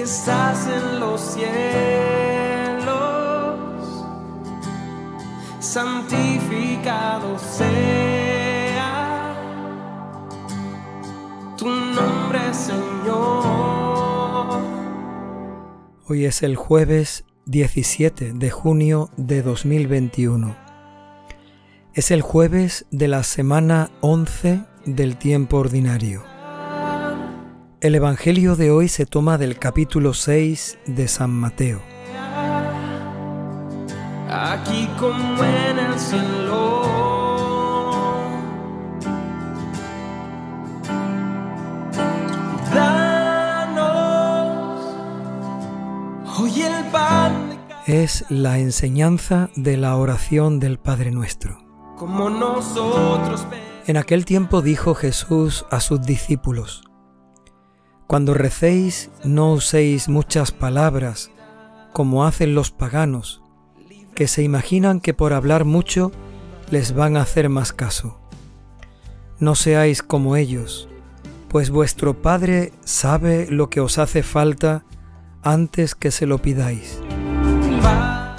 estás en los cielos, santificado sea tu nombre, Señor. Hoy es el jueves 17 de junio de 2021. Es el jueves de la semana 11 del tiempo ordinario. El Evangelio de hoy se toma del capítulo 6 de San Mateo. Aquí como en el cielo. Danos hoy el pan Es la enseñanza de la oración del Padre Nuestro. como nosotros En aquel tiempo dijo Jesús a sus discípulos, Cuando recéis no uséis muchas palabras como hacen los paganos, que se imaginan que por hablar mucho les van a hacer más caso. No seáis como ellos, pues vuestro Padre sabe lo que os hace falta antes que se lo pidáis.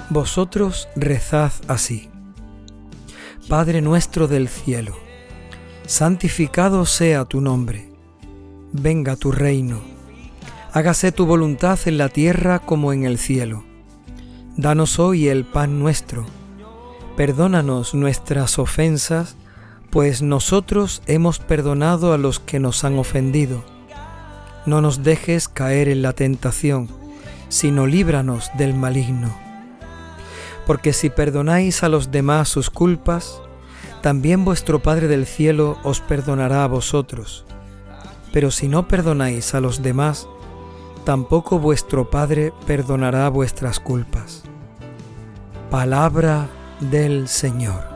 Vosotros rezad así. Padre nuestro del cielo, santificado sea tu nombre, venga tu reino, hágase tu voluntad en la tierra como en el cielo. Danos hoy el pan nuestro, perdónanos nuestras ofensas, pues nosotros hemos perdonado a los que nos han ofendido. No nos dejes caer en la tentación, sino líbranos del maligno. Porque si perdonáis a los demás sus culpas, también vuestro Padre del cielo os perdonará a vosotros. Pero si no perdonáis a los demás, tampoco vuestro Padre perdonará vuestras culpas. Palabra del Señor.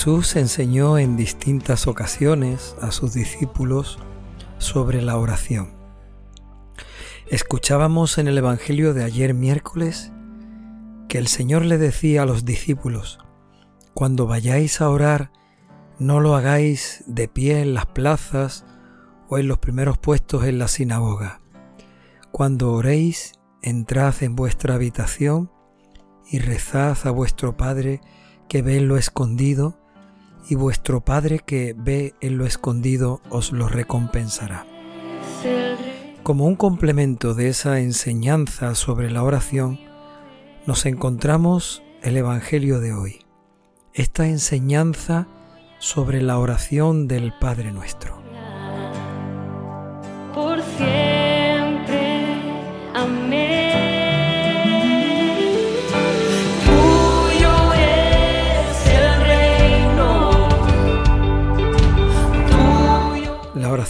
Jesús enseñó en distintas ocasiones a sus discípulos sobre la oración. Escuchábamos en el Evangelio de ayer miércoles que el Señor le decía a los discípulos, cuando vayáis a orar, no lo hagáis de pie en las plazas o en los primeros puestos en la sinagoga. Cuando oréis, entrad en vuestra habitación y rezad a vuestro Padre que ve en lo escondido, y vuestro Padre que ve en lo escondido os lo recompensará. Como un complemento de esa enseñanza sobre la oración, nos encontramos el Evangelio de hoy, esta enseñanza sobre la oración del Padre nuestro.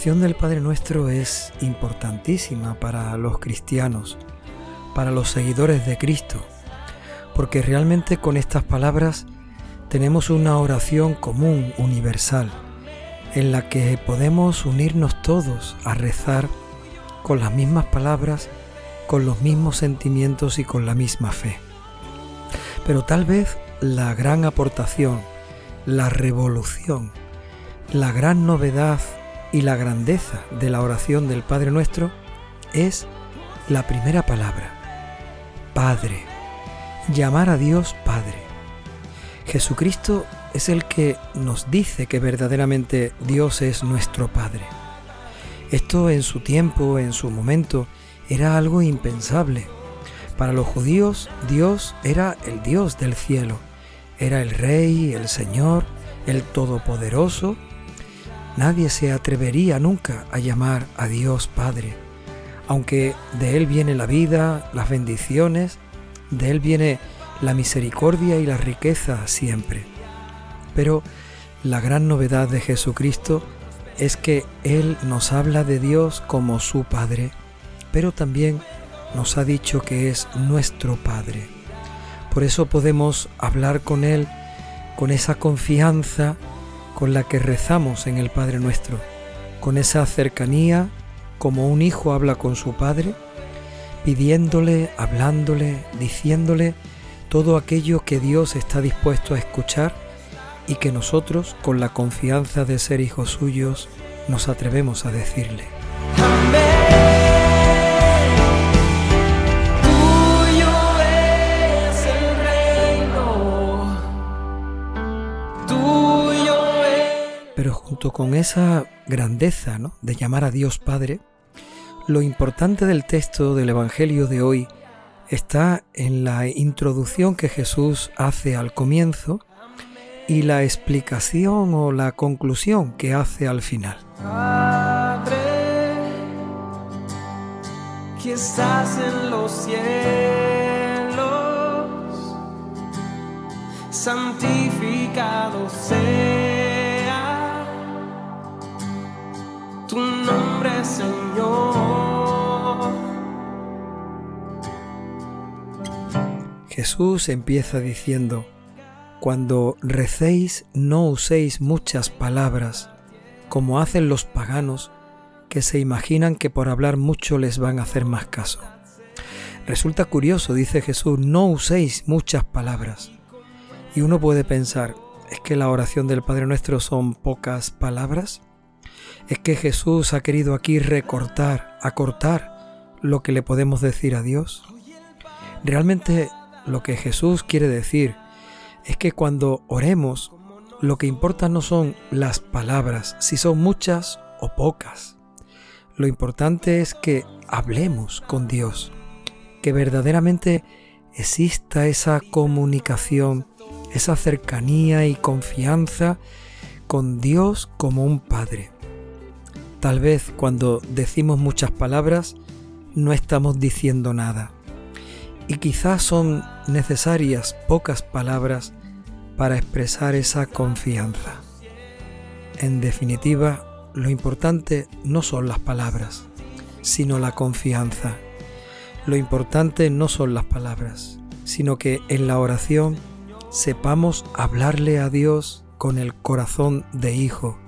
Oración del Padre Nuestro es importantísima para los cristianos, para los seguidores de Cristo, porque realmente con estas palabras tenemos una oración común, universal, en la que podemos unirnos todos a rezar con las mismas palabras, con los mismos sentimientos y con la misma fe. Pero tal vez la gran aportación, la revolución, la gran novedad y la grandeza de la oración del Padre Nuestro es la primera palabra, Padre, llamar a Dios Padre. Jesucristo es el que nos dice que verdaderamente Dios es nuestro Padre. Esto en su tiempo, en su momento, era algo impensable. Para los judíos, Dios era el Dios del cielo, era el Rey, el Señor, el Todopoderoso. Nadie se atrevería nunca a llamar a Dios Padre, aunque de Él viene la vida, las bendiciones, de Él viene la misericordia y la riqueza siempre. Pero la gran novedad de Jesucristo es que Él nos habla de Dios como su Padre, pero también nos ha dicho que es nuestro Padre. Por eso podemos hablar con Él con esa confianza con la que rezamos en el Padre nuestro, con esa cercanía, como un hijo habla con su padre, pidiéndole, hablándole, diciéndole todo aquello que Dios está dispuesto a escuchar y que nosotros, con la confianza de ser hijos suyos, nos atrevemos a decirle. Con esa grandeza ¿no? de llamar a Dios Padre, lo importante del texto del Evangelio de hoy está en la introducción que Jesús hace al comienzo y la explicación o la conclusión que hace al final. Padre, que estás en los cielos, santificado sea Jesús empieza diciendo, Cuando recéis no uséis muchas palabras, como hacen los paganos, que se imaginan que por hablar mucho les van a hacer más caso. Resulta curioso, dice Jesús, no uséis muchas palabras. Y uno puede pensar, ¿es que la oración del Padre Nuestro son pocas palabras? ¿Es que Jesús ha querido aquí recortar, acortar lo que le podemos decir a Dios? Realmente lo que Jesús quiere decir es que cuando oremos, lo que importa no son las palabras, si son muchas o pocas. Lo importante es que hablemos con Dios, que verdaderamente exista esa comunicación, esa cercanía y confianza con Dios como un Padre. Tal vez cuando decimos muchas palabras no estamos diciendo nada. Y quizás son necesarias pocas palabras para expresar esa confianza. En definitiva, lo importante no son las palabras, sino la confianza. Lo importante no son las palabras, sino que en la oración sepamos hablarle a Dios con el corazón de hijo,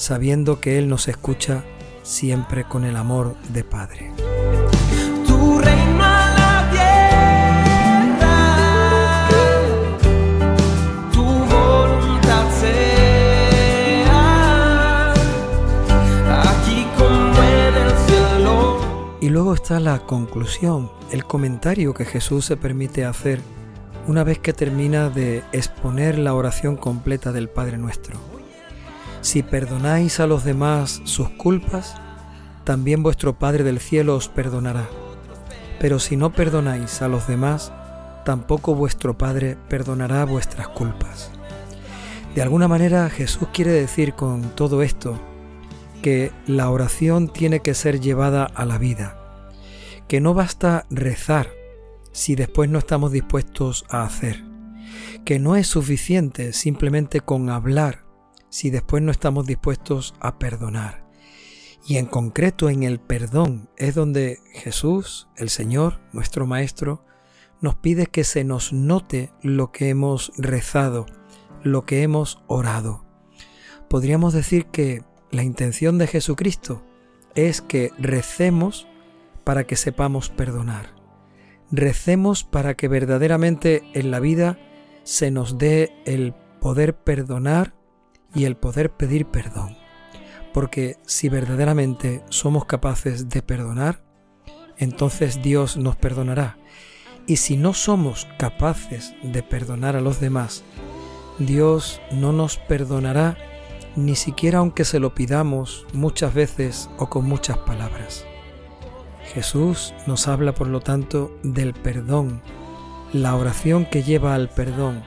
sabiendo que Él nos escucha siempre con el amor de Padre. Tu reino a la tierra, tu voluntad sea, aquí como en el cielo. Y luego está la conclusión, el comentario que Jesús se permite hacer una vez que termina de exponer la oración completa del Padre Nuestro. Si perdonáis a los demás sus culpas, también vuestro Padre del cielo os perdonará. Pero si no perdonáis a los demás, tampoco vuestro Padre perdonará vuestras culpas. De alguna manera Jesús quiere decir con todo esto que la oración tiene que ser llevada a la vida, que no basta rezar si después no estamos dispuestos a hacer, que no es suficiente simplemente con hablar si después no estamos dispuestos a perdonar. Y en concreto en el perdón es donde Jesús, el Señor, nuestro Maestro, nos pide que se nos note lo que hemos rezado, lo que hemos orado. Podríamos decir que la intención de Jesucristo es que recemos para que sepamos perdonar. Recemos para que verdaderamente en la vida se nos dé el poder perdonar y el poder pedir perdón. Porque si verdaderamente somos capaces de perdonar, entonces Dios nos perdonará. Y si no somos capaces de perdonar a los demás, Dios no nos perdonará ni siquiera aunque se lo pidamos muchas veces o con muchas palabras. Jesús nos habla por lo tanto del perdón, la oración que lleva al perdón,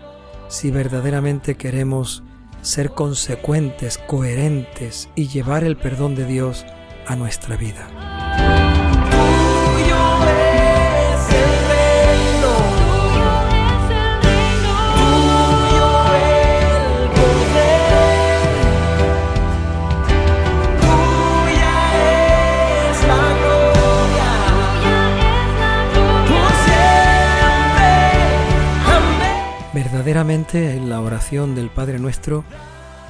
si verdaderamente queremos ser consecuentes, coherentes y llevar el perdón de Dios a nuestra vida. En la oración del Padre Nuestro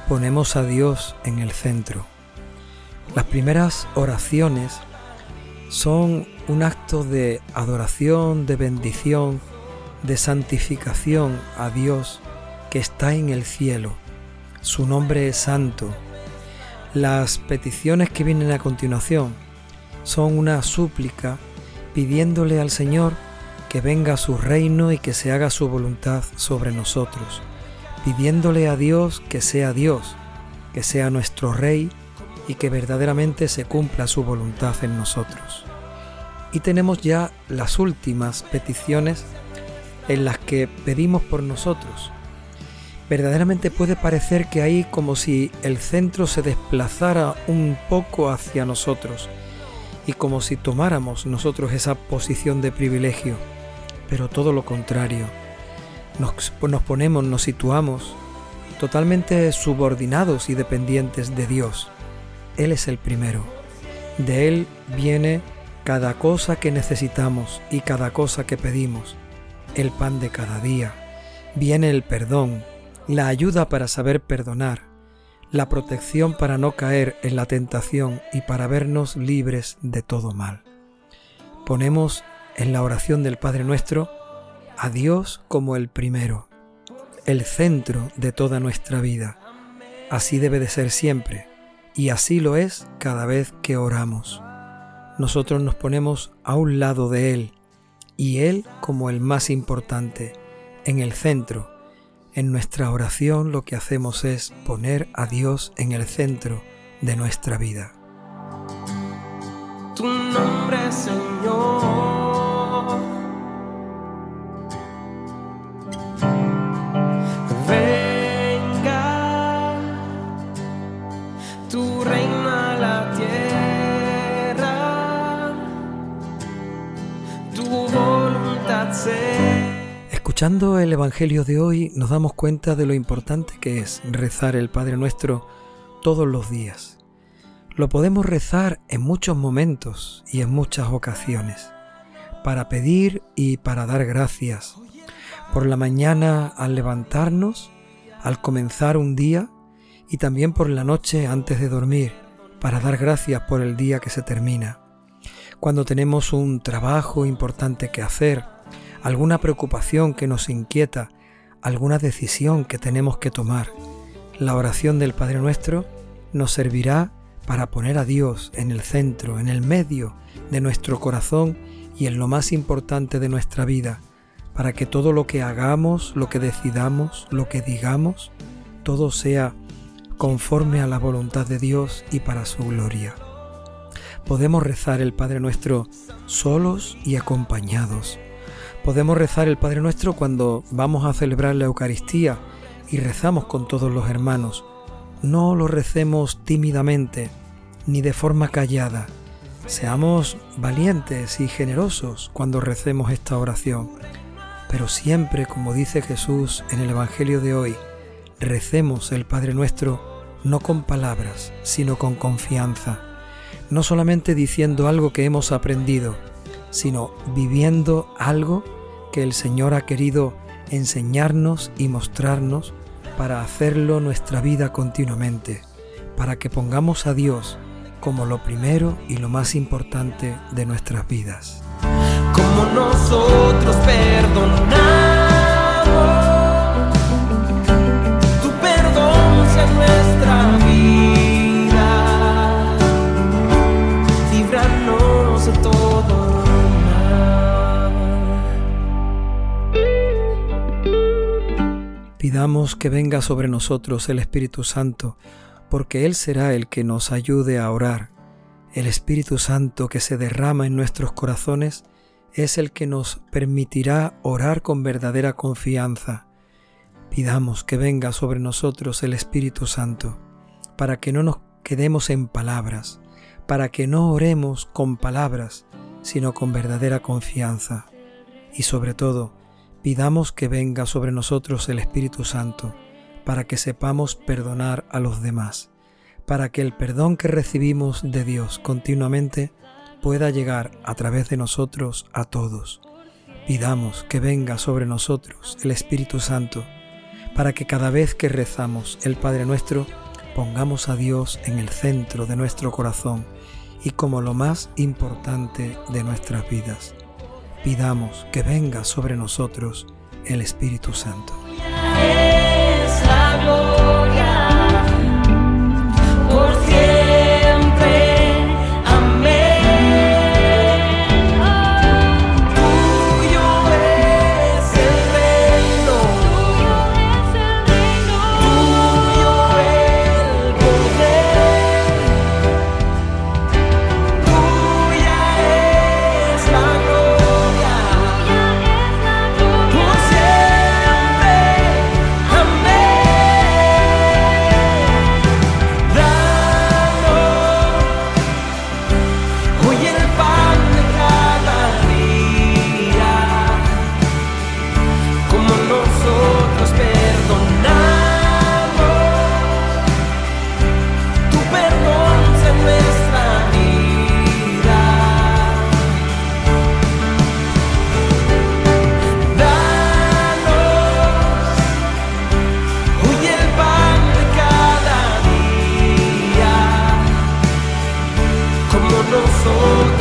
ponemos a Dios en el centro. Las primeras oraciones son un acto de adoración, de bendición, de santificación a Dios que está en el cielo. Su nombre es santo. Las peticiones que vienen a continuación son una súplica pidiéndole al Señor que venga su reino y que se haga su voluntad sobre nosotros, pidiéndole a Dios que sea Dios, que sea nuestro Rey y que verdaderamente se cumpla su voluntad en nosotros. Y tenemos ya las últimas peticiones en las que pedimos por nosotros. Verdaderamente puede parecer que hay como si el centro se desplazara un poco hacia nosotros y como si tomáramos nosotros esa posición de privilegio, pero todo lo contrario. Nos, nos ponemos, nos situamos totalmente subordinados y dependientes de Dios. Él es el primero. De Él viene cada cosa que necesitamos y cada cosa que pedimos, el pan de cada día. Viene el perdón, la ayuda para saber perdonar, la protección para no caer en la tentación y para vernos libres de todo mal. Ponemos en la oración del Padre nuestro a Dios como el primero, el centro de toda nuestra vida. Así debe de ser siempre y así lo es cada vez que oramos. Nosotros nos ponemos a un lado de Él y Él como el más importante, en el centro. En nuestra oración lo que hacemos es poner a Dios en el centro de nuestra vida. Escuchando el Evangelio de hoy nos damos cuenta de lo importante que es rezar el Padre Nuestro todos los días. Lo podemos rezar en muchos momentos y en muchas ocasiones, para pedir y para dar gracias. Por la mañana al levantarnos, al comenzar un día y también por la noche antes de dormir, para dar gracias por el día que se termina. Cuando tenemos un trabajo importante que hacer, alguna preocupación que nos inquieta, alguna decisión que tenemos que tomar, la oración del Padre Nuestro nos servirá para poner a Dios en el centro, en el medio de nuestro corazón y en lo más importante de nuestra vida, para que todo lo que hagamos, lo que decidamos, lo que digamos, todo sea conforme a la voluntad de Dios y para su gloria. Podemos rezar el Padre Nuestro solos y acompañados. Podemos rezar el Padre Nuestro cuando vamos a celebrar la Eucaristía y rezamos con todos los hermanos. No lo recemos tímidamente ni de forma callada. Seamos valientes y generosos cuando recemos esta oración. Pero siempre, como dice Jesús en el Evangelio de hoy, recemos el Padre Nuestro no con palabras, sino con confianza. No solamente diciendo algo que hemos aprendido, sino viviendo algo que el Señor ha querido enseñarnos y mostrarnos para hacerlo nuestra vida continuamente, para que pongamos a Dios como lo primero y lo más importante de nuestras vidas. como nosotros perdonamos. Tu perdón sea nuestra Pidamos que venga sobre nosotros el Espíritu Santo, porque Él será el que nos ayude a orar. El Espíritu Santo que se derrama en nuestros corazones es el que nos permitirá orar con verdadera confianza. Pidamos que venga sobre nosotros el Espíritu Santo, para que no nos quedemos en palabras, para que no oremos con palabras, sino con verdadera confianza. Y sobre todo, Pidamos que venga sobre nosotros el Espíritu Santo para que sepamos perdonar a los demás, para que el perdón que recibimos de Dios continuamente pueda llegar a través de nosotros a todos. Pidamos que venga sobre nosotros el Espíritu Santo para que cada vez que rezamos el Padre nuestro pongamos a Dios en el centro de nuestro corazón y como lo más importante de nuestras vidas pidamos que venga sobre nosotros el Espíritu Santo. eu sou